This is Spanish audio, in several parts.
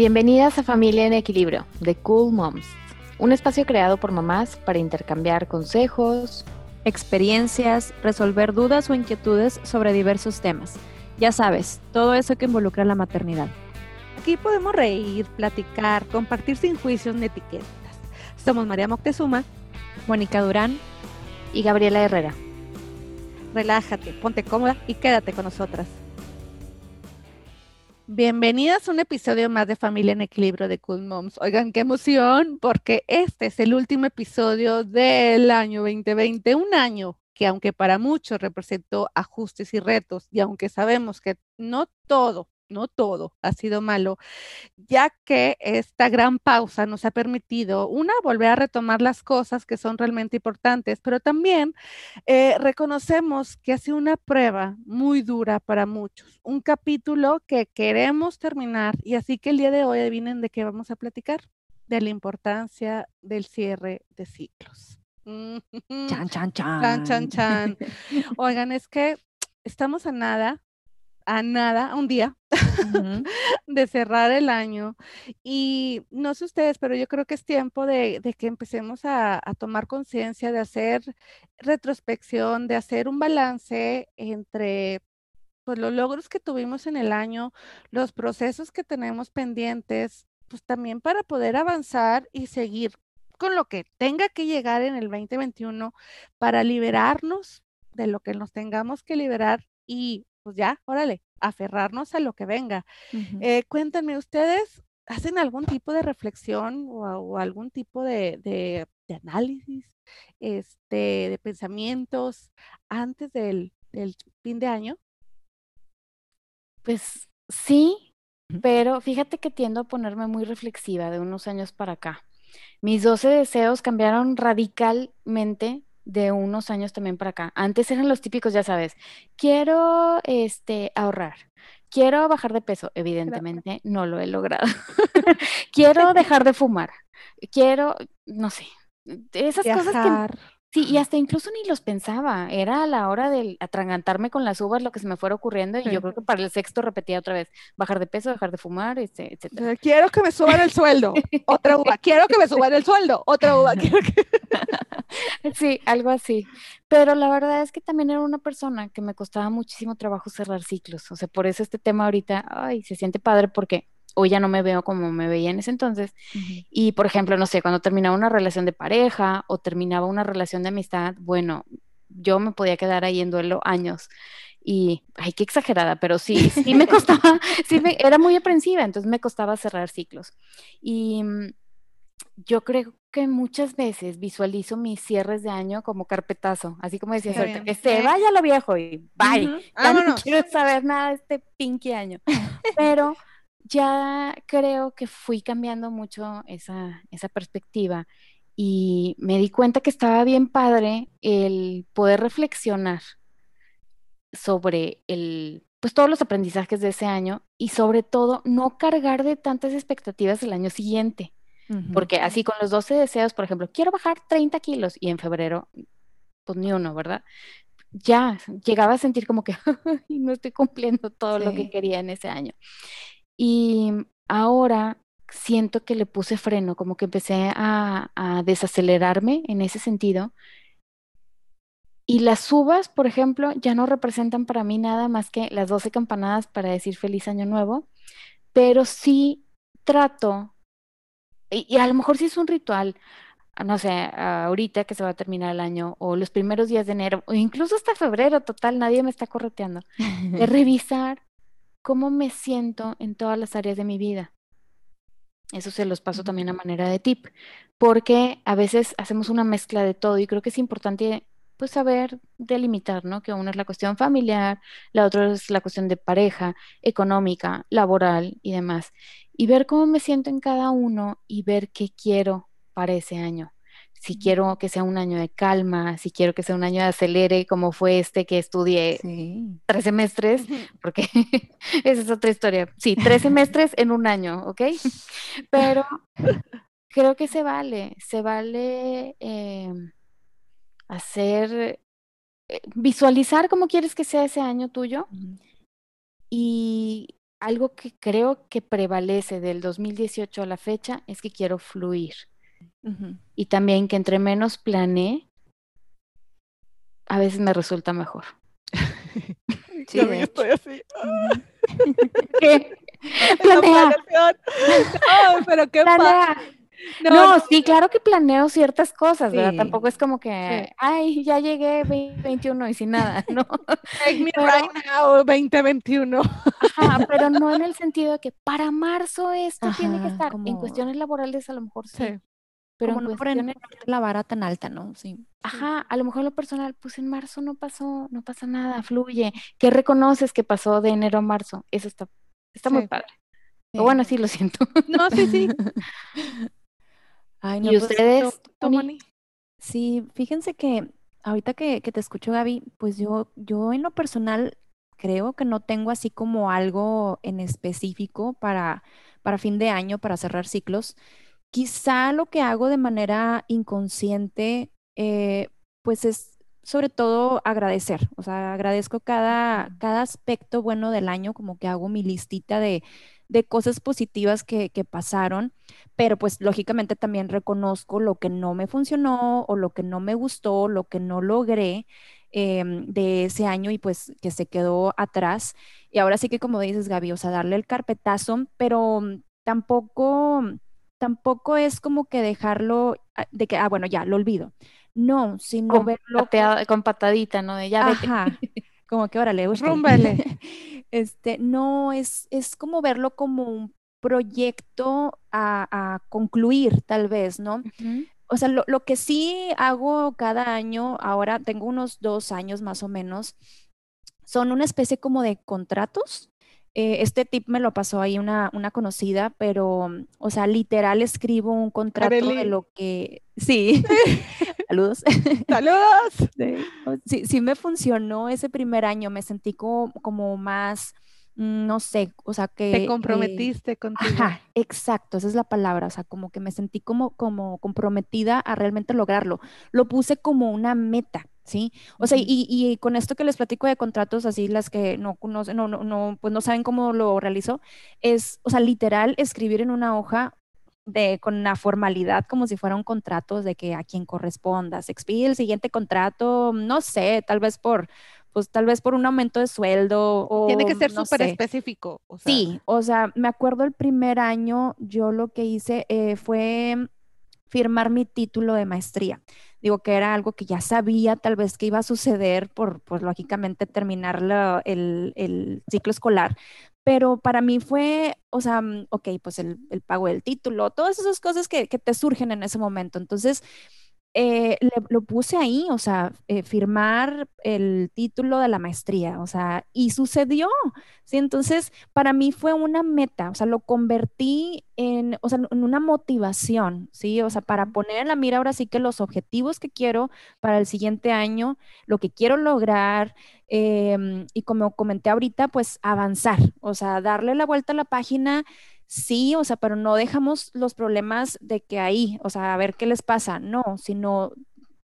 Bienvenidas a Familia en Equilibrio, de Cool Moms, un espacio creado por mamás para intercambiar consejos, experiencias, resolver dudas o inquietudes sobre diversos temas. Ya sabes, todo eso que involucra la maternidad. Aquí podemos reír, platicar, compartir sin juicios ni etiquetas. Somos María Moctezuma, Mónica Durán y Gabriela Herrera. Relájate, ponte cómoda y quédate con nosotras. Bienvenidas a un episodio más de Familia en Equilibrio de Cool Moms. Oigan, qué emoción, porque este es el último episodio del año 2020, un año que aunque para muchos representó ajustes y retos, y aunque sabemos que no todo no todo ha sido malo, ya que esta gran pausa nos ha permitido, una, volver a retomar las cosas que son realmente importantes, pero también eh, reconocemos que ha sido una prueba muy dura para muchos, un capítulo que queremos terminar y así que el día de hoy adivinen de qué vamos a platicar, de la importancia del cierre de ciclos. Chan, chan, chan. Chan, chan, chan. Oigan, es que estamos a nada a nada, a un día de cerrar el año. Y no sé ustedes, pero yo creo que es tiempo de, que empecemos a, tomar conciencia, de hacer retrospección, de hacer un balance entre pues, los logros que tuvimos en el año, los procesos que tenemos pendientes, pues también para poder avanzar y seguir con lo que tenga que llegar en el 2021 para liberarnos de lo que nos tengamos que liberar y pues ya, órale, aferrarnos a lo que venga. Eh, cuéntenme, ¿ustedes hacen algún tipo de reflexión o, algún tipo de, análisis, este, de pensamientos antes del, fin de año? Pues sí, pero fíjate que tiendo a ponerme muy reflexiva de unos años para acá. Mis 12 deseos cambiaron radicalmente de unos años también para acá. Antes eran los típicos, ya sabes, quiero este, ahorrar, quiero bajar de peso, evidentemente no lo he logrado. quiero dejar de fumar, quiero, no sé, esas cosas que Sí, y hasta incluso ni los pensaba. Era a la hora de atragantarme con las uvas lo que se me fuera ocurriendo. Y yo creo que para el sexto repetía otra vez: bajar de peso, dejar de fumar, este, etcétera. Quiero que me suban el sueldo. Otra uva. Quiero que me suban el sueldo. Otra uva. Sí, algo así. Pero la verdad es que también era una persona que me costaba muchísimo trabajo cerrar ciclos. O sea, por eso este tema ahorita, ay, se siente padre porque hoy ya no me veo como me veía en ese entonces. Y, por ejemplo, no sé, cuando terminaba una relación de pareja o terminaba una relación de amistad, bueno, yo me podía quedar ahí en duelo años. Y, ay, qué exagerada, pero sí, sí me costaba, sí me, era muy aprensiva, entonces me costaba cerrar ciclos. Y mm, yo creo que muchas veces visualizo mis cierres de año como carpetazo, así como decías ahorita, que se vaya lo viejo y bye. no quiero saber nada de este pinky año. Pero ya creo que fui cambiando mucho esa, esa perspectiva y me di cuenta que estaba bien padre el poder reflexionar sobre el, pues todos los aprendizajes de ese año y sobre todo no cargar de tantas expectativas el año siguiente. Porque así con los 12 deseos, por ejemplo, quiero bajar 30 kilos y en febrero, pues ni uno, ¿verdad? Ya llegaba a sentir como que no estoy cumpliendo todo lo que quería en ese año. Y ahora siento que le puse freno, como que empecé a, desacelerarme en ese sentido. Y las uvas, por ejemplo, ya no representan para mí nada más que las 12 campanadas para decir feliz año nuevo, pero sí trato, y, a lo mejor sí es un ritual, no sé, ahorita que se va a terminar el año, o los primeros días de enero, o incluso hasta febrero, total, nadie me está correteando, de revisar cómo me siento en todas las áreas de mi vida. Eso se los paso también a manera de tip, porque a veces hacemos una mezcla de todo y creo que es importante pues saber delimitar, ¿no? Que una es la cuestión familiar, la otra es la cuestión de pareja, económica, laboral y demás. Y ver cómo me siento en cada uno y ver qué quiero para ese año si quiero que sea un año de calma, si quiero que sea un año de acelere, como fue este que estudié tres semestres, porque esa es otra historia. Sí, tres semestres en un año, ¿ok? Pero creo que se vale, se vale em, hacer, eh, visualizar cómo quieres que sea ese año tuyo y algo que creo que prevalece del 2018 a la fecha es que quiero fluir. Y también que entre menos planeé, a veces me resulta mejor. sí, Yo estoy así. ¿Qué? Planea. No, pero qué Planea. No, sí, claro que planeo ciertas cosas, ¿verdad? Tampoco es como que, ay, ya llegué 2021 y sin nada, ¿no? Take me right now, 2021. Ajá, pero no en el sentido de que para marzo esto tiene que estar. En cuestiones laborales a lo mejor sí. Pero como no cuestiones... la vara tan alta, ¿no? Sí. Ajá, a lo mejor lo personal, pues en marzo no pasó, no pasa nada, fluye. ¿Qué reconoces que pasó de enero a marzo? Eso está, está muy padre. O bueno, sí, lo siento. No, sí, sí. ¿Y pues, ustedes? Sí, fíjense que ahorita que, te escucho, Gaby, pues yo, yo en lo personal creo que no tengo así como algo en específico para, para fin de año, para cerrar ciclos. Quizá lo que hago de manera inconsciente, eh, pues es sobre todo agradecer, o sea, agradezco cada, cada aspecto bueno del año, como que hago mi listita de, de cosas positivas que, pasaron, pero pues lógicamente también reconozco lo que no me funcionó o lo que no me gustó, lo que no logré em, de ese año y pues que se quedó atrás. Y ahora sí que como dices, Gaby, o sea, darle el carpetazo, pero tampoco, tampoco es como que dejarlo ah, de que, ah, bueno, ya, lo olvido. No, sino con, verlo con patadita, ¿no? De ya Ajá. como que órale, Rúmbale. este, no, es, es como verlo como un proyecto a, concluir, tal vez, ¿no? O sea, lo, lo, que sí hago cada año, ahora tengo unos dos años más o menos, son una especie como de contratos eh, este tip me lo pasó ahí una, una, conocida, pero, o sea, literal escribo un contrato de lo que... Sí, saludos. Saludos. Sí. sí, me funcionó ese primer año, me sentí como, como más mm, no sé, o sea que... Te comprometiste contigo. Ajá, exacto, esa es la palabra, o sea, como que me sentí como, como comprometida a realmente lograrlo. Lo puse como una meta, ¿sí? O sea, y, con esto que les platico de contratos, así las que no conocen, no, no, no, pues no saben cómo lo realizo, es, o sea, literal escribir en una hoja de, con una formalidad como si fuera un contrato de que a quien corresponda, se expide el siguiente contrato, no sé, tal vez por, pues tal vez por un aumento de sueldo o tiene que ser súper específico. Sí, o sea, me acuerdo el primer año yo lo que hice eh, fue firmar mi título de maestría digo que era algo que ya sabía tal vez que iba a suceder por, pues lógicamente terminar el, ciclo escolar, pero para mí fue, o sea, mm, ok, pues el, pago del título, todas esas cosas que, que, te surgen en ese momento. Entonces, eh, lo puse ahí, o sea, eh, firmar el título de la maestría, o sea, y sucedió, ¿sí? Entonces, para mí fue una meta, o sea, lo convertí en, o sea, en una motivación, ¿sí? O sea, para poner en la mira ahora sí que los objetivos que quiero para el siguiente año, lo que quiero lograr, em, y como comenté ahorita, pues avanzar, o sea, darle la vuelta a la página sí, o sea, pero no dejamos los problemas de que ahí, o sea, a ver qué les pasa, no, sino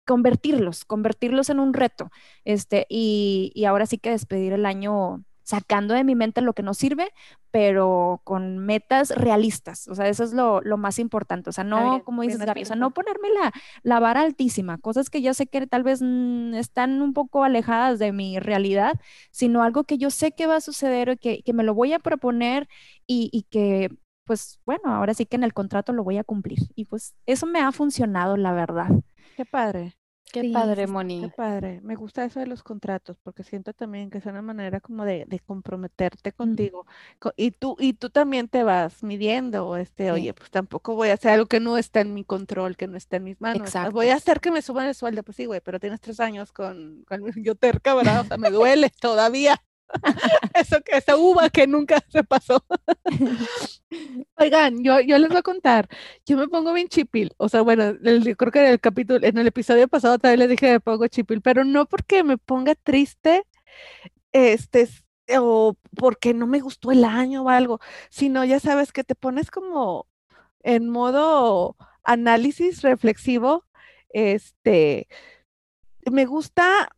convertirlos, convertirlos en un reto, este, y, y ahora sí que despedir el año sacando de mi mente lo que no sirve, pero con metas realistas. O sea, eso es lo, más importante. O sea, no, como dices, Gaby, o sea, no ponerme la, la, vara altísima, cosas que yo sé que tal vez mm, están un poco alejadas de mi realidad, sino algo que yo sé que va a suceder y que, que me lo voy a proponer y, y que pues bueno, ahora sí que en el contrato lo voy a cumplir. Y pues eso me ha funcionado, la verdad. Qué padre. Qué padre, Moni. Qué padre. Me gusta eso de los contratos porque siento también que es una manera como de, comprometerte contigo. Y tú, y tú también te vas midiendo, este, oye, pues tampoco voy a hacer algo que no está en mi control, que no está en mis manos. Exacto. Voy a hacer que me suban el sueldo, pues sí, güey, pero tienes tres años con, con yo terca, ¿verdad? O sea, me duele todavía. Eso que esa uva que nunca se pasó. Oigan, yo, yo les voy a contar, yo me pongo bien chipil, o sea, bueno, creo que en el capítulo, en el episodio pasado también les dije que me pongo chipil, pero no porque me ponga triste, este, o porque no me gustó el año o algo, sino ya sabes que te pones como en modo análisis reflexivo, este, me gusta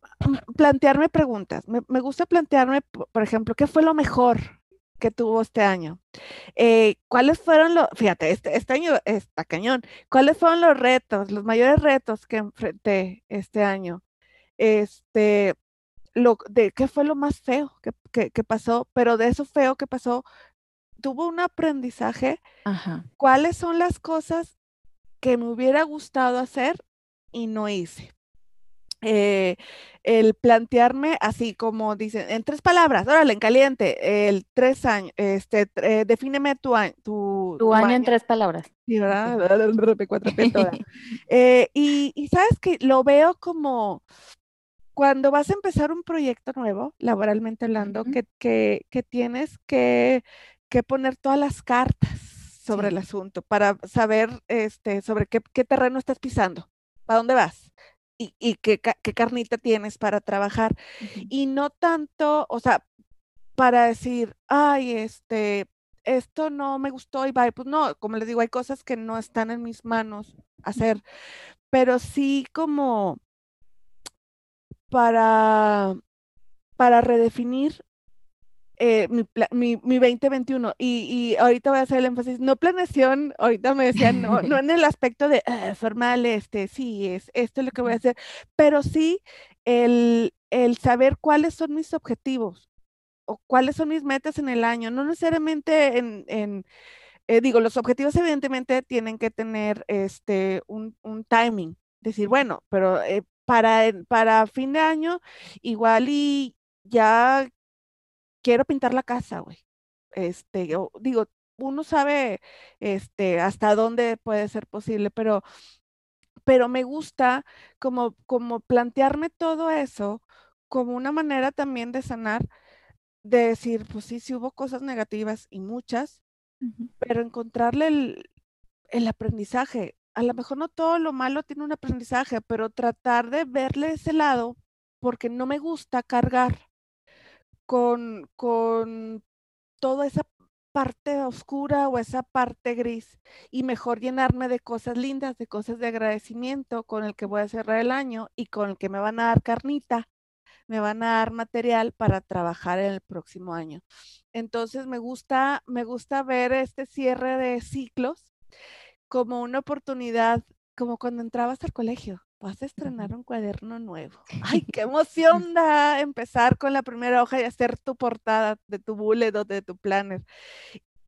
plantearme preguntas. Me, gusta plantearme, por ejemplo, ¿qué fue lo mejor que tuvo este año. Eh, ¿Cuáles fueron los, fíjate, este, este año está cañón, ¿cuáles fueron los retos, los mayores retos que enfrenté este año? Este, lo, de qué fue lo más feo que, que, pasó, pero de eso feo que pasó, tuvo un aprendizaje. ¿Cuáles son las cosas que me hubiera gustado hacer y no hice? Eh, el plantearme así como dicen, en tres palabras, órale, en caliente, el tres años, este, eh, defíneme tu, año, tu, año, en tres palabras. Sí, ¿verdad? eh, y, y, sabes que lo veo como cuando vas a empezar un proyecto nuevo, laboralmente hablando, que, que, que, tienes que, que, poner todas las cartas sobre el asunto para saber este, sobre qué, qué terreno estás pisando, para dónde vas y, y qué, qué, carnita tienes para trabajar. Y no tanto, o sea, para decir, ay, este, esto no me gustó y bye. Pues no, como les digo, hay cosas que no están en mis manos hacer, pero sí como para, para redefinir eh, mi, mi, mi, 2021. Y, y, ahorita voy a hacer el énfasis, no planeación, ahorita me decían, no, no en el aspecto de ah, formal, este, sí, es, esto es lo que voy a hacer, pero sí el, el saber cuáles son mis objetivos o cuáles son mis metas en el año, no necesariamente en, en eh, digo, los objetivos evidentemente tienen que tener este, un, un timing, decir, bueno, pero eh, para, para fin de año igual y ya quiero pintar la casa, güey. Este, yo digo, uno sabe este, hasta dónde puede ser posible, pero, pero me gusta como, como plantearme todo eso como una manera también de sanar, de decir, pues sí, sí hubo cosas negativas y muchas, pero encontrarle el, el aprendizaje. A lo mejor no todo lo malo tiene un aprendizaje, pero tratar de verle ese lado, porque no me gusta cargar con, con toda esa parte oscura o esa parte gris y mejor llenarme de cosas lindas, de cosas de agradecimiento con el que voy a cerrar el año y con el que me van a dar carnita, me van a dar material para trabajar en el próximo año. Entonces me gusta, me gusta ver este cierre de ciclos como una oportunidad, como cuando entrabas al colegio vas a estrenar un cuaderno nuevo. ¡Ay, qué emoción da empezar con la primera hoja y hacer tu portada de tu bullet o de tu planner!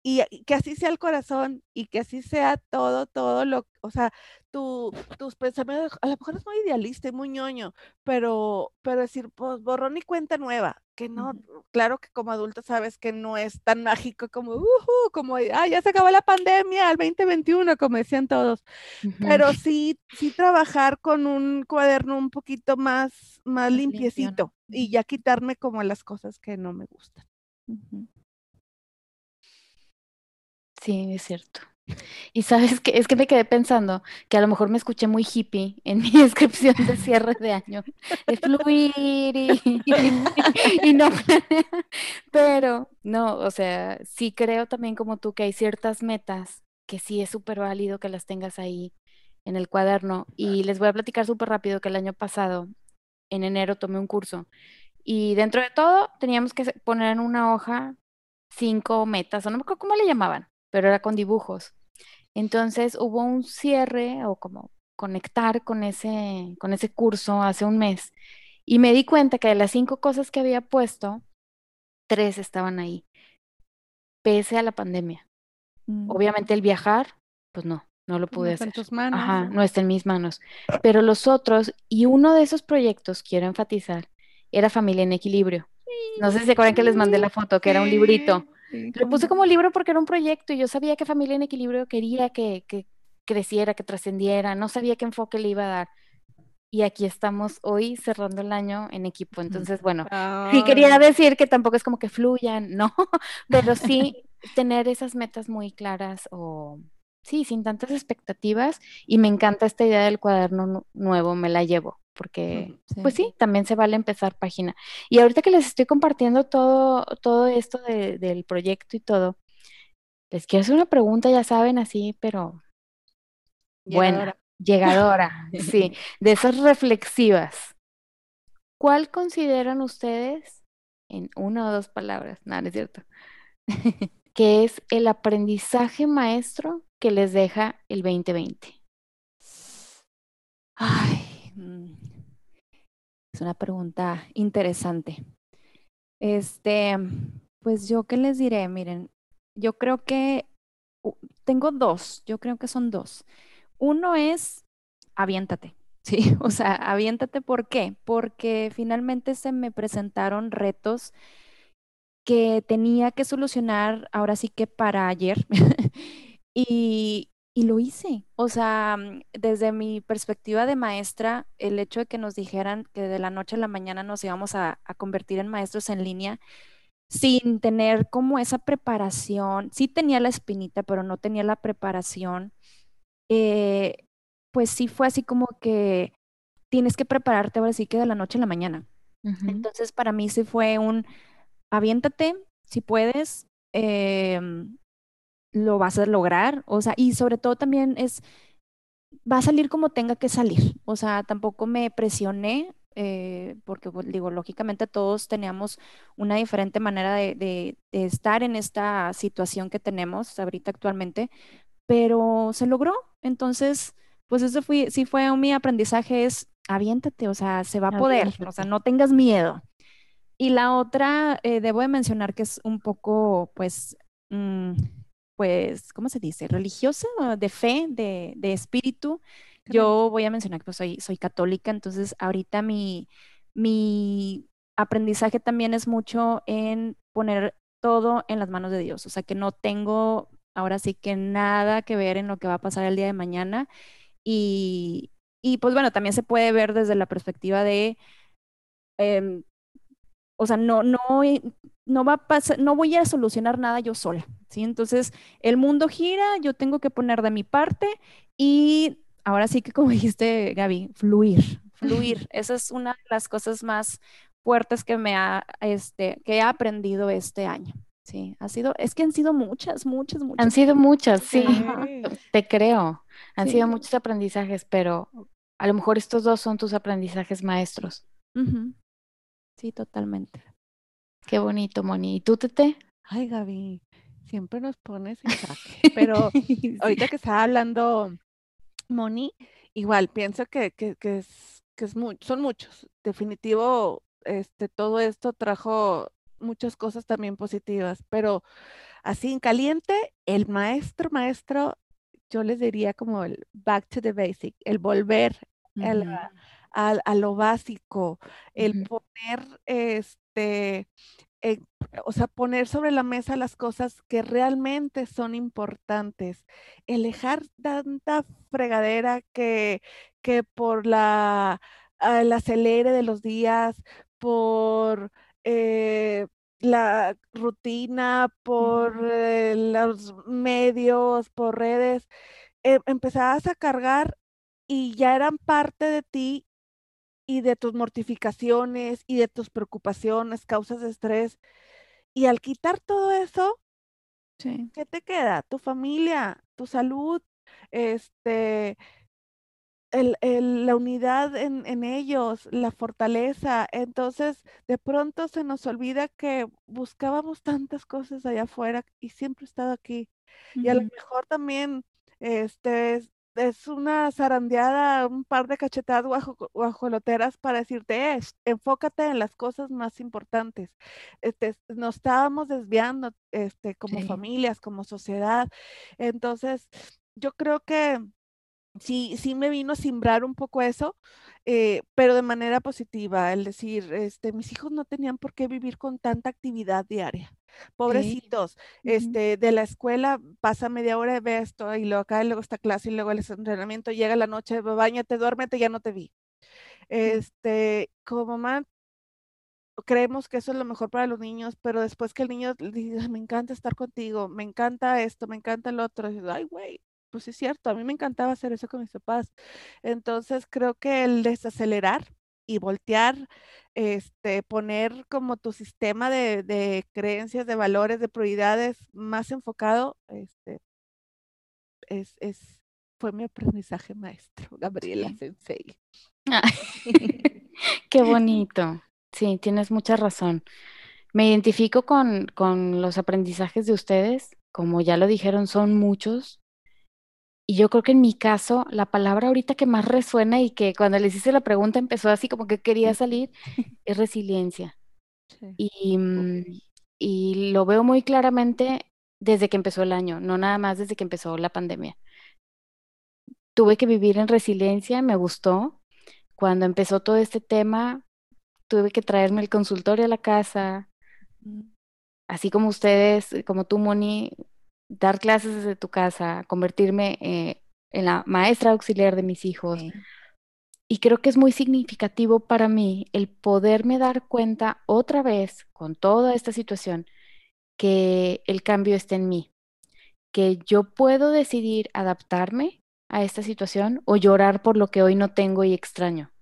Y, que así sea el corazón y que así sea todo, todo lo, o sea, tu, tus pensamientos, a lo mejor es muy idealista y muy ñoño, pero, pero decir, pues borrón y cuenta nueva, que no, claro que como adulto sabes que no es tan mágico como, uh, como, ah, ya se acabó la pandemia, el 2021, como decían todos, pero sí, sí trabajar con un cuaderno un poquito más, más, limpiecito y ya quitarme como las cosas que no me gustan. Sí, es cierto. Y sabes que es que me quedé pensando que a lo mejor me escuché muy hippie en mi descripción de cierre de año. Es fluir y, y, no Pero no, o sea, sí creo también como tú que hay ciertas metas que sí es súper válido que las tengas ahí en el cuaderno. Y les voy a platicar súper rápido que el año pasado, en enero, tomé un curso. Y dentro de todo teníamos que poner en una hoja cinco metas, o no me acuerdo cómo le llamaban pero era con dibujos. Entonces hubo un cierre o como conectar con ese, con ese curso hace un mes y me di cuenta que de las cinco cosas que había puesto, tres estaban ahí, pese a la pandemia. Mm. Obviamente el viajar, pues no, no lo pude hacer. en tus manos. Ajá, no está en mis manos. Pero los otros, y uno de esos proyectos, quiero enfatizar, era Familia en Equilibrio. No sé si se acuerdan que les mandé la foto, que era un librito lo puse como libro porque era un proyecto y yo sabía que Familia en Equilibrio quería que, que creciera, que trascendiera, no sabía qué enfoque le iba a dar. Y aquí estamos hoy cerrando el año en equipo. Entonces, bueno, sí quería decir que tampoco es como que fluyan, no, pero sí tener esas metas muy claras o sí, sin tantas expectativas. Y me encanta esta idea del cuaderno nuevo, me la llevo porque pues sí, también se vale empezar página. Y ahorita que les estoy compartiendo todo, todo esto del proyecto y todo, les quiero hacer una pregunta, ya saben, así, pero buena, llegadora, sí, de esas reflexivas. ¿Cuál consideran ustedes, en una o dos palabras, nada, no es cierto, que es el aprendizaje maestro que les deja el 2020. Ay, mm, es una pregunta interesante. Este, pues yo qué les diré, miren, yo creo que tengo dos, yo creo que son dos. Uno es aviéntate, sí, o sea, aviéntate, ¿por qué? Porque finalmente se me presentaron retos que tenía que solucionar ahora sí que para ayer. y, y lo hice. O sea, mm, desde mi perspectiva de maestra, el hecho de que nos dijeran que de la noche a la mañana nos íbamos a, a convertir en maestros en línea, sin tener como esa preparación, sí tenía la espinita, pero no tenía la preparación, eh, pues sí fue así como que tienes que prepararte ahora sí que de la noche a la mañana. Entonces para mí sí fue un aviéntate si puedes, em, lo vas a lograr, o sea, y sobre todo también es, va a salir como tenga que salir, o sea, tampoco me presioné, eh, porque pues, digo, lógicamente todos teníamos una diferente manera de, de, estar en esta situación que tenemos ahorita actualmente, pero se logró, entonces, pues eso fue, sí fue un, mi aprendizaje es aviéntate, o sea, se va a poder, o sea, no tengas miedo. Y la otra, eh, debo de mencionar que es un poco, pues, mm, pues, ¿cómo se dice? Religiosa, de fe, de, de espíritu. Yo voy a mencionar que pues, soy, soy católica, entonces ahorita mi, mi aprendizaje también es mucho en poner todo en las manos de Dios, o sea que no tengo ahora sí que nada que ver en lo que va a pasar el día de mañana y, y pues bueno, también se puede ver desde la perspectiva de, em, o sea, no, no, no va a pasar, no voy a solucionar nada yo sola, ¿sí? Entonces, el mundo gira, yo tengo que poner de mi parte y ahora sí que como dijiste, Gaby, fluir, fluir. Esa es una de las cosas más fuertes que me ha, este, que he aprendido este año. Sí, ha sido, es que han sido muchas, muchas, muchas. Han sido muchas, sí, te creo. Han sido muchos aprendizajes, pero a lo mejor estos dos son tus aprendizajes maestros. Sí, totalmente. Qué bonito, Moni. ¿Y tú, Tete? Ay, Gaby, siempre nos pones en jaque. Pero ahorita que estaba hablando Moni, igual pienso que, que, que es, que es son muchos. Definitivo, este, todo esto trajo muchas cosas también positivas, pero así en caliente, el maestro, maestro, yo les diría como el back to the basic, el volver a, a, lo básico, el poner este, eh, o sea, poner sobre la mesa las cosas que realmente son importantes, el dejar tanta fregadera que, que por la, el acelere de los días, por eh, la rutina, por eh, los medios, por redes, empezabas a cargar y ya eran parte de ti y de tus mortificaciones y de tus preocupaciones, causas de estrés. Y al quitar todo eso, ¿qué te queda? Tu familia, tu salud, este, el, la unidad en, en, ellos, la fortaleza. Entonces, de pronto se nos olvida que buscábamos tantas cosas allá afuera y siempre he estado aquí. Y a lo mejor también este, es una zarandeada, un par de cachetadas guajoloteras para decirte, enfócate en las cosas más importantes. Este, nos estábamos desviando este, como familias, como sociedad. Entonces, yo creo que sí, sí me vino a simbrar un poco eso, eh, pero de manera positiva, el decir, este, mis hijos no tenían por qué vivir con tanta actividad diaria. Pobrecitos, este, de la escuela pasa media hora, ve esto, y luego acá, y luego esta clase, y luego el entrenamiento, llega la noche, bañate, duérmete, ya no te vi. Este, como mamá, creemos que eso es lo mejor para los niños, pero después que el niño dice, me encanta estar contigo, me encanta esto, me encanta el otro, dice, ay, güey, pues es cierto, a mí me encantaba hacer eso con mis papás. Entonces creo que el desacelerar y voltear, este, poner como tu sistema de, creencias, de valores, de prioridades más enfocado, este, es, es, fue mi aprendizaje maestro, Gabriela Sensei. Qué bonito. Sí, tienes mucha razón. Me identifico con, con los aprendizajes de ustedes, como ya lo dijeron, son muchos. Y yo creo que en mi caso, la palabra ahorita que más resuena y que cuando les hice la pregunta empezó así como que quería salir, es resiliencia. Y, mm, y lo veo muy claramente desde que empezó el año, no nada más desde que empezó la pandemia. Tuve que vivir en resiliencia, me gustó. Cuando empezó todo este tema, tuve que traerme el consultorio a la casa, mm. así como ustedes, como tú, Moni, dar clases desde tu casa, convertirme eh, en la maestra auxiliar de mis hijos. Y creo que es muy significativo para mí el poderme dar cuenta otra vez con toda esta situación que el cambio está en mí, que yo puedo decidir adaptarme a esta situación o llorar por lo que hoy no tengo y extraño.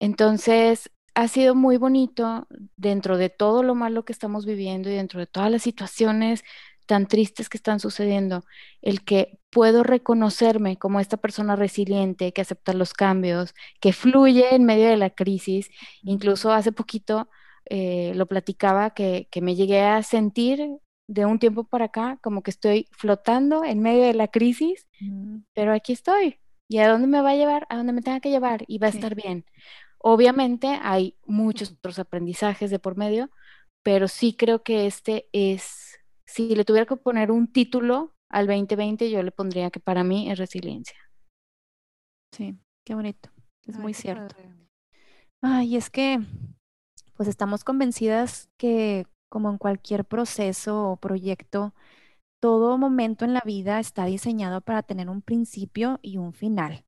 Entonces, ha sido muy bonito dentro de todo lo malo que estamos viviendo y dentro de todas las situaciones tan tristes que están sucediendo, el que puedo reconocerme como esta persona resiliente que acepta los cambios, que fluye en medio de la crisis. Incluso hace poquito eh, lo platicaba que, que me llegué a sentir de un tiempo para acá como que estoy flotando en medio de la crisis, pero aquí estoy. ¿Y a dónde me va a llevar? A dónde me tenga que llevar y va a estar bien. Obviamente hay muchos otros aprendizajes de por medio, pero sí creo que este es si le tuviera que poner un título al 2020, yo le pondría que para mí es resiliencia. Sí, qué bonito. Es muy cierto. Ay, es que, pues estamos convencidas que como en cualquier proceso o proyecto, todo momento en la vida está diseñado para tener un principio y un final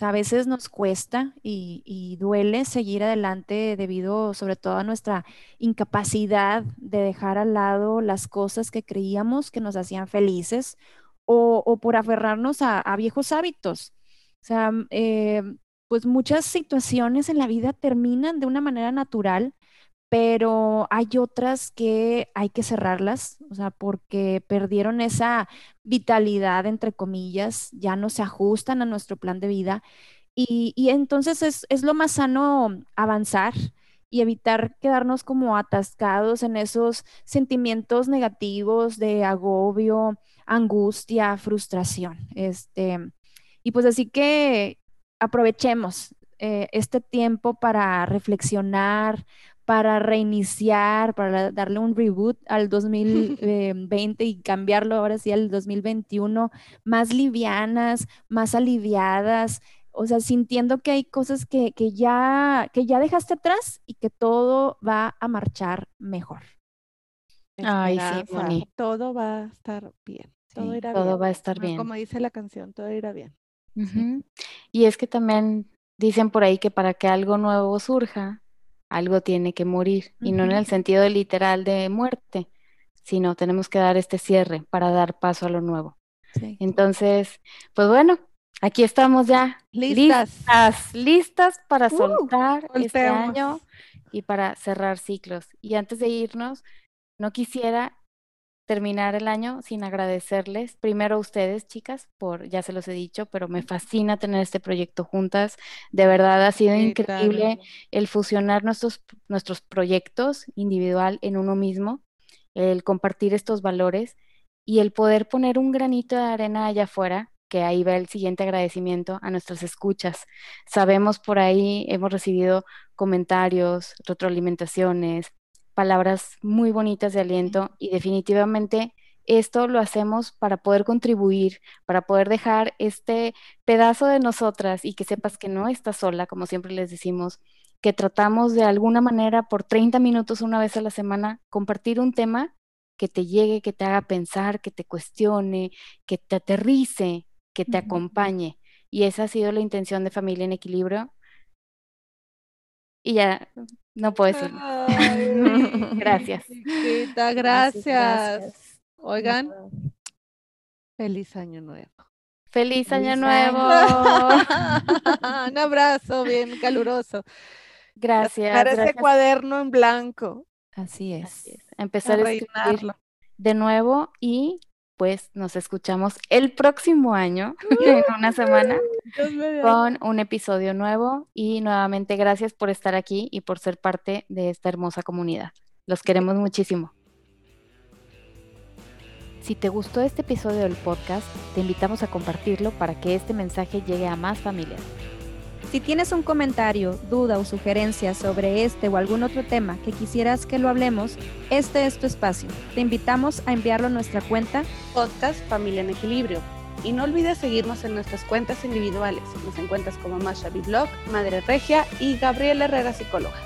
a veces nos cuesta y, duele seguir adelante debido sobre todo a nuestra incapacidad de dejar al lado las cosas que creíamos que nos hacían felices o, por aferrarnos a, viejos hábitos. O sea, eh, pues muchas situaciones en la vida terminan de una manera natural pero hay otras que hay que cerrarlas, o sea, porque perdieron esa vitalidad, entre comillas, ya no se ajustan a nuestro plan de vida. Y, entonces es, es, lo más sano avanzar y evitar quedarnos como atascados en esos sentimientos negativos de agobio, angustia, frustración. Este, y pues así que aprovechemos eh, este tiempo para reflexionar, para reiniciar, para darle un reboot al 2020 y cambiarlo ahora sí al 2021, más livianas, más aliviadas, o sea, sintiendo que hay cosas que, ya, que ya dejaste atrás y que todo va a marchar mejor. Ay, sí, Todo va a estar bien. Todo, irá todo va a estar bien. Como dice la canción, todo irá bien. Y es que también dicen por ahí que para que algo nuevo surja, algo tiene que morir, y no en el sentido literal de muerte, sino tenemos que dar este cierre para dar paso a lo nuevo. Entonces, pues bueno, aquí estamos ya listas, listas, para uh, soltar este año y para cerrar ciclos. Y antes de irnos, no quisiera terminar el año sin agradecerles primero a ustedes, chicas, por, ya se los he dicho, pero me fascina tener este proyecto juntas. De verdad ha sido increíble el fusionar nuestros, nuestros proyectos individual en uno mismo, el compartir estos valores y el poder poner un granito de arena allá afuera que ahí va el siguiente agradecimiento a nuestras escuchas. Sabemos por ahí, hemos recibido comentarios, retroalimentaciones, palabras muy bonitas de aliento y definitivamente esto lo hacemos para poder contribuir, para poder dejar este pedazo de nosotras y que sepas que no estás sola, como siempre les decimos, que tratamos de alguna manera por 30 minutos una vez a la semana compartir un tema que te llegue, que te haga pensar, que te cuestione, que te aterrice, que te acompañe. Y esa ha sido la intención de Familia en Equilibrio. Y ya, no puedo decirlo. gracias. gracias. Oigan, feliz año nuevo. Feliz, año nuevo. Un abrazo bien caluroso. Gracias. Para ese cuaderno en blanco. Así es. Empezar a, escribir de nuevo y pues nos escuchamos el próximo año, en una semana, con un episodio nuevo. Y nuevamente gracias por estar aquí y por ser parte de esta hermosa comunidad. Los queremos muchísimo. Si te gustó este episodio del podcast, te invitamos a compartirlo para que este mensaje llegue a más familias. Si tienes un comentario, duda o sugerencia sobre este o algún otro tema que quisieras que lo hablemos, este es tu espacio. Te invitamos a enviarlo a nuestra cuenta Podcast Familia en Equilibrio. Y no olvides seguirnos en nuestras cuentas individuales. Nos encuentras como Masha Blog, Madre Regia y Gabriela Herrera Psicóloga.